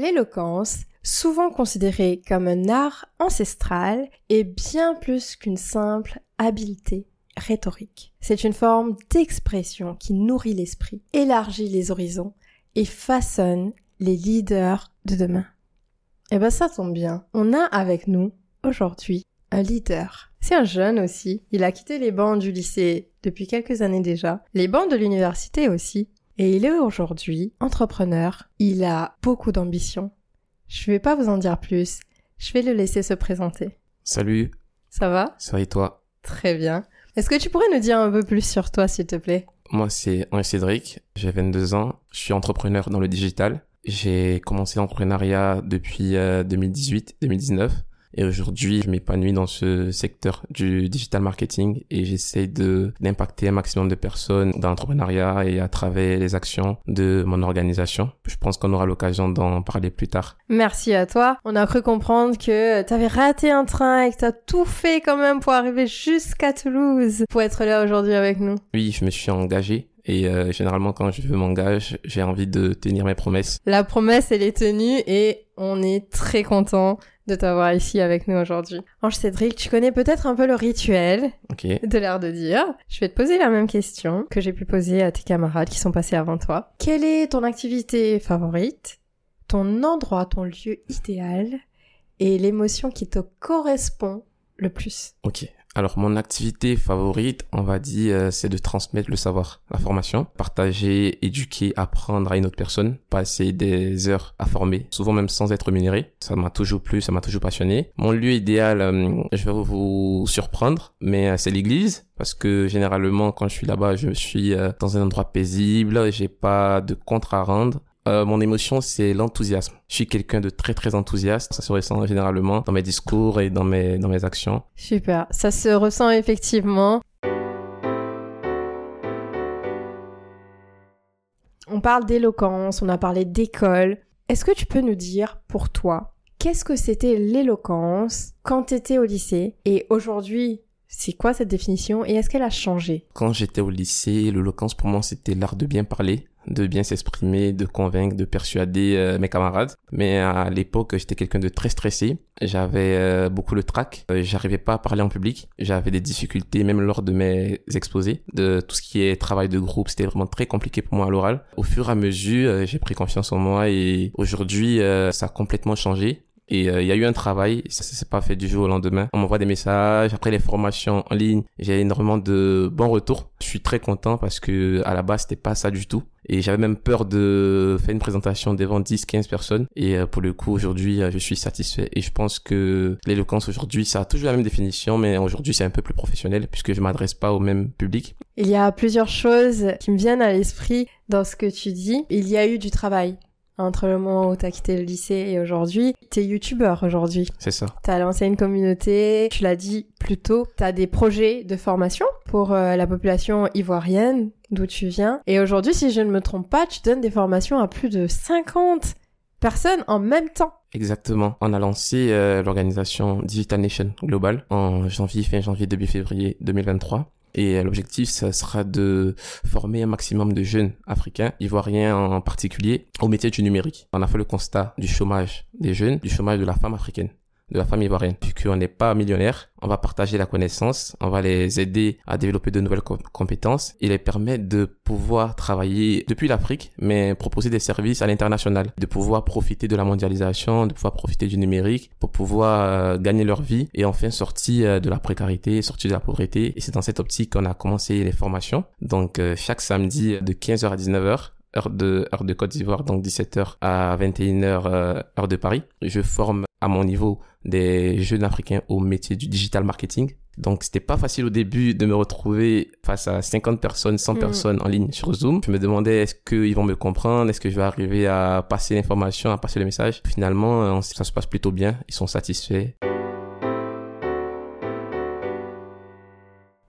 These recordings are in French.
L'éloquence, souvent considérée comme un art ancestral, est bien plus qu'une simple habileté rhétorique. C'est une forme d'expression qui nourrit l'esprit, élargit les horizons et façonne les leaders de demain. Eh ben ça tombe bien. On a avec nous aujourd'hui un leader. C'est un jeune aussi. Il a quitté les bancs du lycée depuis quelques années déjà, les bancs de l'université aussi. Et il est aujourd'hui entrepreneur. Il a beaucoup d'ambition. Je vais pas vous en dire plus. Je vais le laisser se présenter. Salut. Ça va? Ça va et toi? Très bien. Est-ce que tu pourrais nous dire un peu plus sur toi, s'il te plaît? Moi, c'est Henri Cédric. J'ai 22 ans. Je suis entrepreneur dans le digital. J'ai commencé l'entrepreneuriat depuis 2018-2019. Et aujourd'hui, je m'épanouis dans ce secteur du digital marketing et j'essaie de d'impacter un maximum de personnes dans l'entrepreneuriat et à travers les actions de mon organisation. Je pense qu'on aura l'occasion d'en parler plus tard. Merci à toi. On a cru comprendre que tu avais raté un train et que tu as tout fait quand même pour arriver jusqu'à Toulouse pour être là aujourd'hui avec nous. Oui, je me suis engagé et euh, généralement, quand je m'engage, j'ai envie de tenir mes promesses. La promesse, elle est tenue et on est très content de t'avoir ici avec nous aujourd'hui. Ange Cédric, tu connais peut-être un peu le rituel de l'air de dire. Je vais te poser la même question que j'ai pu poser à tes camarades qui sont passés avant toi. Quelle est ton activité favorite, ton endroit, ton lieu idéal et l'émotion qui te correspond le plus? Ok, alors mon activité favorite, on va dire, euh, c'est de transmettre le savoir, la formation, partager, éduquer, apprendre à une autre personne, passer des heures à former, souvent même sans être rémunéré. Ça m'a toujours plu, ça m'a toujours passionné. Mon lieu idéal, euh, je vais vous surprendre, mais euh, c'est l'église parce que généralement quand je suis là-bas, je suis dans un endroit paisible, j'ai pas de compte à rendre euh, mon émotion, c'est l'enthousiasme. Je suis quelqu'un de très très enthousiaste. Ça se ressent généralement dans mes discours et dans mes, dans mes actions. Super. Ça se ressent effectivement. On parle d'éloquence, on a parlé d'école. Est-ce que tu peux nous dire, pour toi, qu'est-ce que c'était l'éloquence quand tu étais au lycée et aujourd'hui c'est quoi cette définition et est-ce qu'elle a changé? Quand j'étais au lycée, l'éloquence pour moi c'était l'art de bien parler, de bien s'exprimer, de convaincre, de persuader euh, mes camarades. Mais à l'époque, j'étais quelqu'un de très stressé. J'avais euh, beaucoup le trac. Euh, j'arrivais pas à parler en public. J'avais des difficultés même lors de mes exposés. De tout ce qui est travail de groupe, c'était vraiment très compliqué pour moi à l'oral. Au fur et à mesure, j'ai pris confiance en moi et aujourd'hui, ça a complètement changé. Et il y a eu un travail, ça, ça s'est pas fait du jour au lendemain. On m'envoie des messages, après les formations en ligne, j'ai énormément de bons retours. Je suis très content parce que à la base c'était pas ça du tout. Et j'avais même peur de faire une présentation devant 10, 15 personnes. Et euh, pour le coup, aujourd'hui, euh, je suis satisfait. Et je pense que l'éloquence aujourd'hui, ça a toujours la même définition, mais aujourd'hui, c'est un peu plus professionnel puisque je m'adresse pas au même public. Il y a plusieurs choses qui me viennent à l'esprit dans ce que tu dis. Il y a eu du travail entre le moment où tu as quitté le lycée et aujourd'hui. Tu es youtubeur aujourd'hui. C'est ça. Tu as lancé une communauté, tu l'as dit plus tôt, tu as des projets de formation pour euh, la population ivoirienne d'où tu viens. Et aujourd'hui, si je ne me trompe pas, tu donnes des formations à plus de 50 personnes en même temps. Exactement. On a lancé euh, l'organisation Digital Nation Global en janvier, fin janvier, début février 2023. Et l'objectif, ça sera de former un maximum de jeunes africains, ivoiriens en particulier, au métier du numérique. On a fait le constat du chômage des jeunes, du chômage de la femme africaine de la famille ivoirienne. Puisqu'on n'est pas millionnaire, on va partager la connaissance, on va les aider à développer de nouvelles compétences et les permettre de pouvoir travailler depuis l'Afrique, mais proposer des services à l'international, de pouvoir profiter de la mondialisation, de pouvoir profiter du numérique pour pouvoir euh, gagner leur vie et enfin sortir euh, de la précarité, sortir de la pauvreté. Et c'est dans cette optique qu'on a commencé les formations. Donc euh, chaque samedi de 15h à 19h, heure de, heure de Côte d'Ivoire, donc 17h à 21h, heure de Paris. Je forme à mon niveau des jeunes africains au métier du digital marketing. Donc c'était pas facile au début de me retrouver face à 50 personnes, 100 mm. personnes en ligne sur Zoom. Je me demandais est-ce qu'ils vont me comprendre, est-ce que je vais arriver à passer l'information, à passer le message? Finalement, ça se passe plutôt bien, ils sont satisfaits.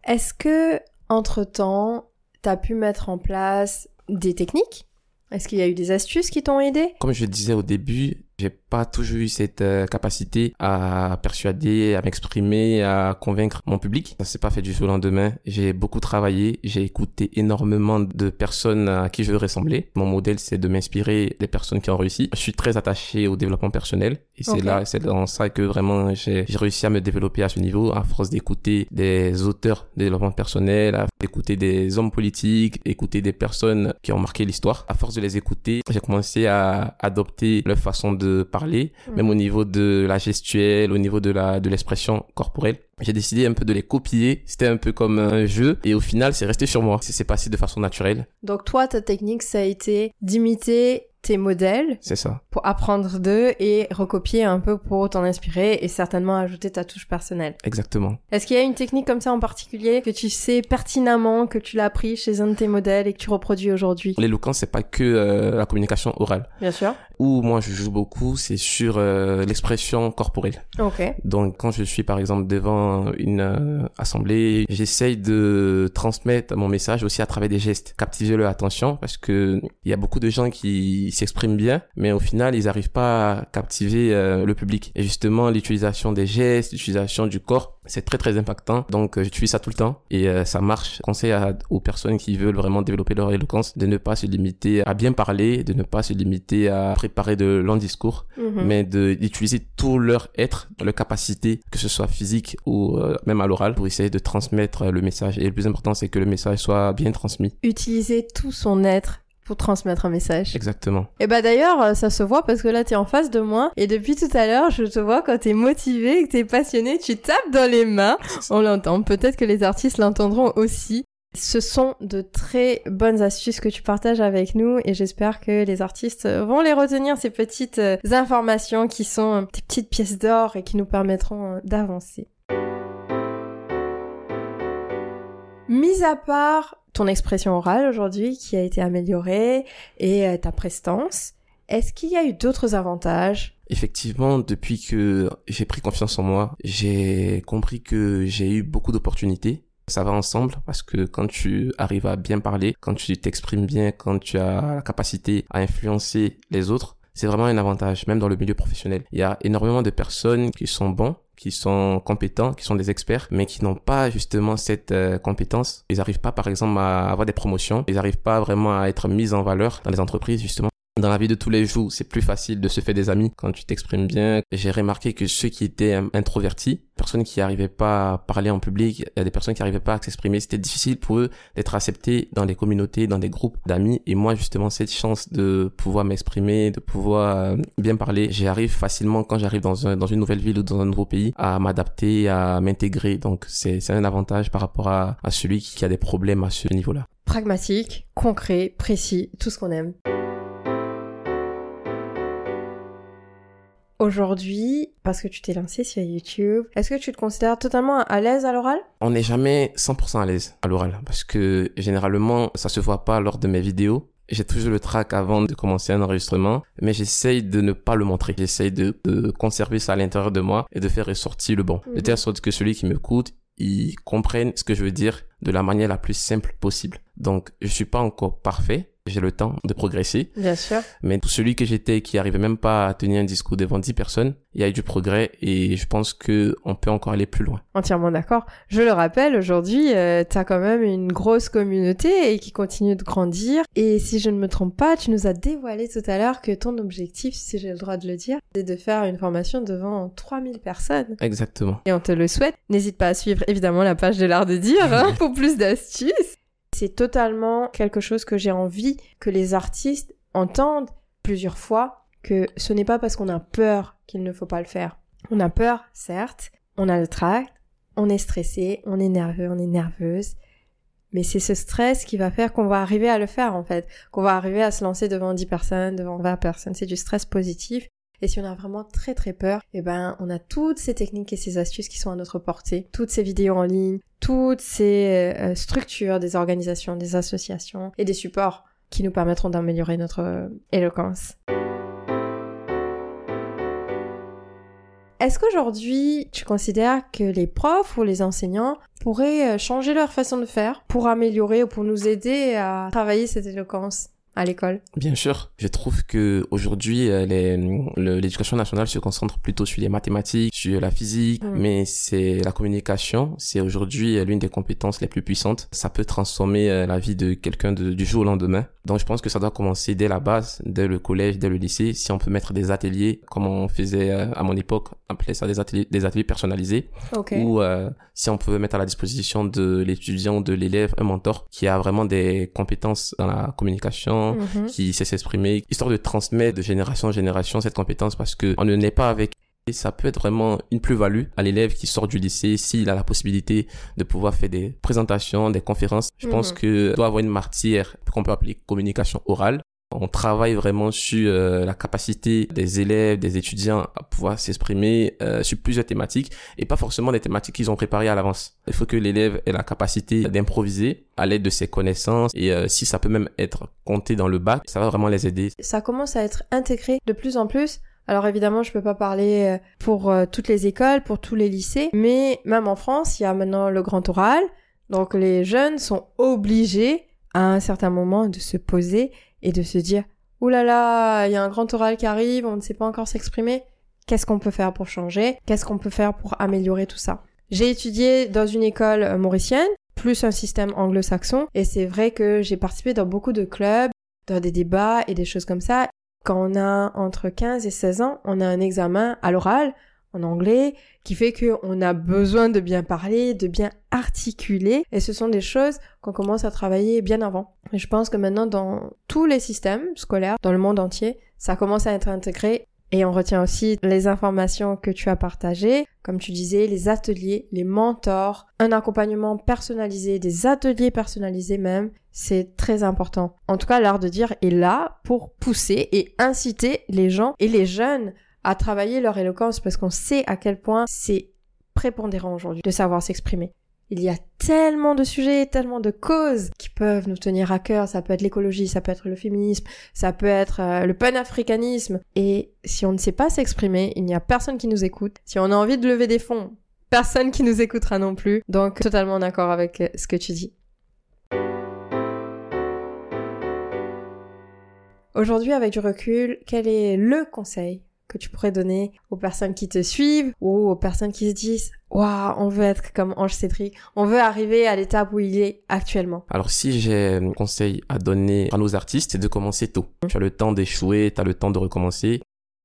Est-ce que entre-temps, tu as pu mettre en place des techniques? Est-ce qu'il y a eu des astuces qui t'ont aidé? Comme je disais au début, j'ai pas toujours eu cette euh, capacité à persuader, à m'exprimer, à convaincre mon public. Ça s'est pas fait du jour au lendemain. J'ai beaucoup travaillé, j'ai écouté énormément de personnes à qui je veux ressembler. Mon modèle, c'est de m'inspirer des personnes qui ont réussi. Je suis très attaché au développement personnel et c'est là, c'est dans ça que vraiment j'ai réussi à me développer à ce niveau à force d'écouter des auteurs de développement personnel, d'écouter des hommes politiques, écouter des personnes qui ont marqué l'histoire. À force de les écouter, j'ai commencé à adopter leur façon de parler, hmm. même au niveau de la gestuelle, au niveau de la de l'expression corporelle. J'ai décidé un peu de les copier. C'était un peu comme un jeu. Et au final, c'est resté sur moi. C'est passé de façon naturelle. Donc toi, ta technique, ça a été d'imiter modèles. C'est ça. Pour apprendre d'eux et recopier un peu pour t'en inspirer et certainement ajouter ta touche personnelle. Exactement. Est-ce qu'il y a une technique comme ça en particulier que tu sais pertinemment que tu l'as appris chez un de tes modèles et que tu reproduis aujourd'hui? L'éloquence, c'est pas que euh, la communication orale. Bien sûr. Où moi je joue beaucoup, c'est sur euh, l'expression corporelle. Ok. Donc quand je suis par exemple devant une euh, assemblée, j'essaye de transmettre mon message aussi à travers des gestes, captiver leur attention parce que il y a beaucoup de gens qui s'expriment bien, mais au final, ils n'arrivent pas à captiver euh, le public. Et justement, l'utilisation des gestes, l'utilisation du corps, c'est très très impactant. Donc, euh, j'utilise ça tout le temps et euh, ça marche. Je conseille aux personnes qui veulent vraiment développer leur éloquence de ne pas se limiter à bien parler, de ne pas se limiter à préparer de longs discours, mhm. mais de d'utiliser tout leur être, leur capacité, que ce soit physique ou même à l'oral, pour essayer de transmettre le message. Et le plus important, c'est que le message soit bien transmis. Utiliser tout son être pour transmettre un message. Exactement. Et bah d'ailleurs, euh, ça se voit parce que là, t'es en face de moi et depuis tout à l'heure, je te vois quand t'es motivé, que t'es passionné, tu tapes dans les mains. On l'entend. Peut-être que les artistes l'entendront aussi. Ce sont de très bonnes astuces que tu partages avec nous et j'espère que les artistes vont les retenir, ces petites euh, informations qui sont des petites pièces d'or et qui nous permettront euh, d'avancer. Mis à part ton expression orale aujourd'hui qui a été améliorée et euh, ta prestance. Est-ce qu'il y a eu d'autres avantages? Effectivement, depuis que j'ai pris confiance en moi, j'ai compris que j'ai eu beaucoup d'opportunités. Ça va ensemble parce que quand tu arrives à bien parler, quand tu t'exprimes bien, quand tu as la capacité à influencer les autres, c'est vraiment un avantage, même dans le milieu professionnel. Il y a énormément de personnes qui sont bons qui sont compétents, qui sont des experts, mais qui n'ont pas justement cette euh, compétence. Ils n'arrivent pas, par exemple, à avoir des promotions. Ils n'arrivent pas vraiment à être mis en valeur dans les entreprises, justement. Dans la vie de tous les jours, c'est plus facile de se faire des amis quand tu t'exprimes bien. J'ai remarqué que ceux qui étaient introvertis, personnes qui n'arrivaient pas à parler en public, il y a des personnes qui n'arrivaient pas à s'exprimer, c'était difficile pour eux d'être acceptés dans les communautés, dans des groupes d'amis. Et moi, justement, cette chance de pouvoir m'exprimer, de pouvoir euh, bien parler, j'arrive facilement quand j'arrive dans, un, dans une nouvelle ville ou dans un nouveau pays à m'adapter, à m'intégrer. Donc, c'est un avantage par rapport à celui qui a des problèmes à ce niveau-là. Pragmatique, concret, précis, tout ce qu'on aime. Aujourd'hui, parce que tu t'es lancé sur YouTube, est-ce que tu te considères totalement à l'aise à l'oral? On n'est jamais 100% à l'aise à l'oral, parce que généralement, ça se voit pas lors de mes vidéos. J'ai toujours le trac avant de commencer un enregistrement, mais j'essaye de ne pas le montrer. J'essaye de, conserver ça à l'intérieur de moi et de faire ressortir le bon. De mhm. telle sorte que celui qui m'écoute, il comprenne ce que je veux dire de la manière la plus simple possible. Donc, je suis pas encore parfait, j'ai le temps de progresser. Bien sûr. Mais pour celui que j'étais qui arrivait même pas à tenir un discours devant 10 personnes, il y a eu du progrès et je pense que on peut encore aller plus loin. Entièrement d'accord. Je le rappelle, aujourd'hui, euh, tu as quand même une grosse communauté et qui continue de grandir. Et si je ne me trompe pas, tu nous as dévoilé tout à l'heure que ton objectif, si j'ai le droit de le dire, c'est de faire une formation devant 3000 personnes. Exactement. Et on te le souhaite. N'hésite pas à suivre évidemment la page de l'art de dire hein, pour plus d'astuces. C'est totalement quelque chose que j'ai envie que les artistes entendent plusieurs fois que ce n'est pas parce qu'on a peur qu'il ne faut pas le faire. On a peur, certes, on a le tract, on est stressé, on est nerveux, on est nerveuse, mais c'est ce stress qui va faire qu'on va arriver à le faire en fait, qu'on va arriver à se lancer devant 10 personnes, devant 20 personnes, c'est du stress positif et si on a vraiment très très peur, eh ben, on a toutes ces techniques et ces astuces qui sont à notre portée, toutes ces vidéos en ligne, toutes ces euh, structures des organisations, des associations et des supports qui nous permettront d'améliorer notre euh, éloquence. Est-ce qu'aujourd'hui, tu considères que les profs ou les enseignants pourraient euh, changer leur façon de faire pour améliorer ou pour nous aider à travailler cette éloquence? À l'école Bien sûr, je trouve que aujourd'hui euh, l'éducation nationale se concentre plutôt sur les mathématiques, sur la physique, mm. mais c'est la communication, c'est aujourd'hui euh, l'une des compétences les plus puissantes. Ça peut transformer euh, la vie de quelqu'un du jour au lendemain. Donc je pense que ça doit commencer dès la base, dès le collège, dès le lycée. Si on peut mettre des ateliers, comme on faisait à mon époque, appeler ça des ateliers, des ateliers personnalisés, ou si on peut mettre à la disposition de l'étudiant, de l'élève, un mentor qui a vraiment des compétences dans la communication, mhm. qui sait s'exprimer, histoire de transmettre de génération en génération cette compétence parce que on ne naît pas avec et ça peut être vraiment une plus-value à l'élève qui sort du lycée s'il a la possibilité de pouvoir faire des présentations, des conférences. Je pense mhm. que doit avoir une matière qu'on peut appeler communication orale on travaille vraiment sur euh, la capacité des élèves, des étudiants à pouvoir s'exprimer euh, sur plusieurs thématiques et pas forcément des thématiques qu'ils ont préparées à l'avance. Il faut que l'élève ait la capacité d'improviser à l'aide de ses connaissances et euh, si ça peut même être compté dans le bac, ça va vraiment les aider. Ça commence à être intégré de plus en plus. Alors évidemment, je peux pas parler pour toutes les écoles, pour tous les lycées, mais même en France, il y a maintenant le grand oral. Donc les jeunes sont obligés à un certain moment de se poser et de se dire Ouh là là, il y a un grand oral qui arrive, on ne sait pas encore s'exprimer. Qu'est-ce qu'on peut faire pour changer? Qu'est-ce qu'on peut faire pour améliorer tout ça? J'ai étudié dans une école mauricienne, plus un système anglo-saxon, et c'est vrai que j'ai participé dans beaucoup de clubs, dans des débats et des choses comme ça. Quand on a entre 15 et 16 ans, on a un examen à l'oral en anglais qui fait qu'on a besoin de bien parler, de bien articuler et ce sont des choses qu'on commence à travailler bien avant. Et je pense que maintenant dans tous les systèmes scolaires dans le monde entier, ça commence à être intégré et on retient aussi les informations que tu as partagées, comme tu disais, les ateliers, les mentors, un accompagnement personnalisé, des ateliers personnalisés même, c'est très important. En tout cas, l'art de dire est là pour pousser et inciter les gens et les jeunes à travailler leur éloquence parce qu'on sait à quel point c'est prépondérant aujourd'hui de savoir s'exprimer. Il y a tellement de sujets, tellement de causes qui peuvent nous tenir à cœur. Ça peut être l'écologie, ça peut être le féminisme, ça peut être euh, le panafricanisme. Et si on ne sait pas s'exprimer, il n'y a personne qui nous écoute. Si on a envie de lever des fonds, personne qui nous écoutera non plus. Donc totalement d'accord avec euh, ce que tu dis. Aujourd'hui, avec du recul, quel est le conseil que tu pourrais donner aux personnes qui te suivent ou aux personnes qui se disent Waouh, on veut être comme Ange Cédric, on veut arriver à l'étape où il est actuellement. Alors si j'ai un conseil à donner à nos artistes, c'est de commencer tôt. Mmh. Tu as le temps d'échouer, tu as le temps de recommencer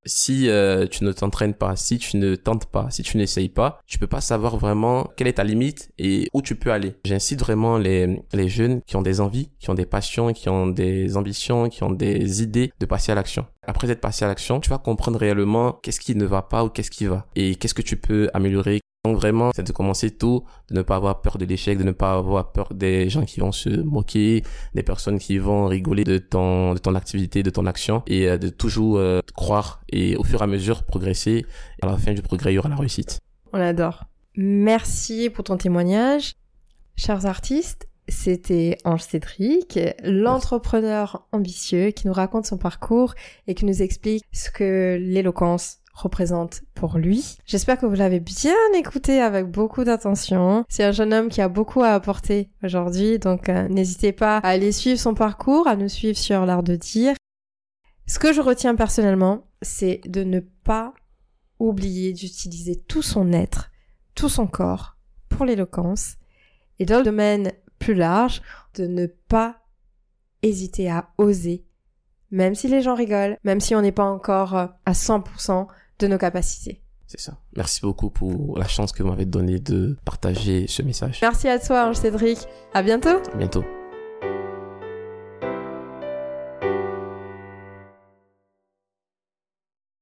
si euh, tu ne t'entraînes pas, si tu ne tentes pas, si tu n'essayes pas, tu peux pas savoir vraiment quelle est ta limite et où tu peux aller. J'incite vraiment les, les jeunes qui ont des envies, qui ont des passions, qui ont des ambitions, qui ont des idées de passer à l'action. Après être passé à l'action, tu vas comprendre réellement qu'est-ce qui ne va pas ou qu'est-ce qui va et qu'est-ce que tu peux améliorer, donc vraiment, c'est de commencer tôt, de ne pas avoir peur de l'échec, de ne pas avoir peur des gens qui vont se moquer, des personnes qui vont rigoler de ton, de ton activité, de ton action, et euh, de toujours euh, croire et au fur et à mesure progresser. Et à la fin du progrès, il y aura la réussite. On adore. Merci pour ton témoignage. Chers artistes, c'était Ange Cédric, l'entrepreneur ambitieux qui nous raconte son parcours et qui nous explique ce que l'éloquence représente pour lui. J'espère que vous l'avez bien écouté avec beaucoup d'attention. C'est un jeune homme qui a beaucoup à apporter aujourd'hui, donc euh, n'hésitez pas à aller suivre son parcours, à nous suivre sur l'art de dire. Ce que je retiens personnellement, c'est de ne pas oublier d'utiliser tout son être, tout son corps pour l'éloquence, et dans le domaine plus large, de ne pas hésiter à oser, même si les gens rigolent, même si on n'est pas encore à 100% de nos capacités. C'est ça. Merci beaucoup pour la chance que vous m'avez donnée de partager ce message. Merci à toi, Ange Cédric. À bientôt. À bientôt.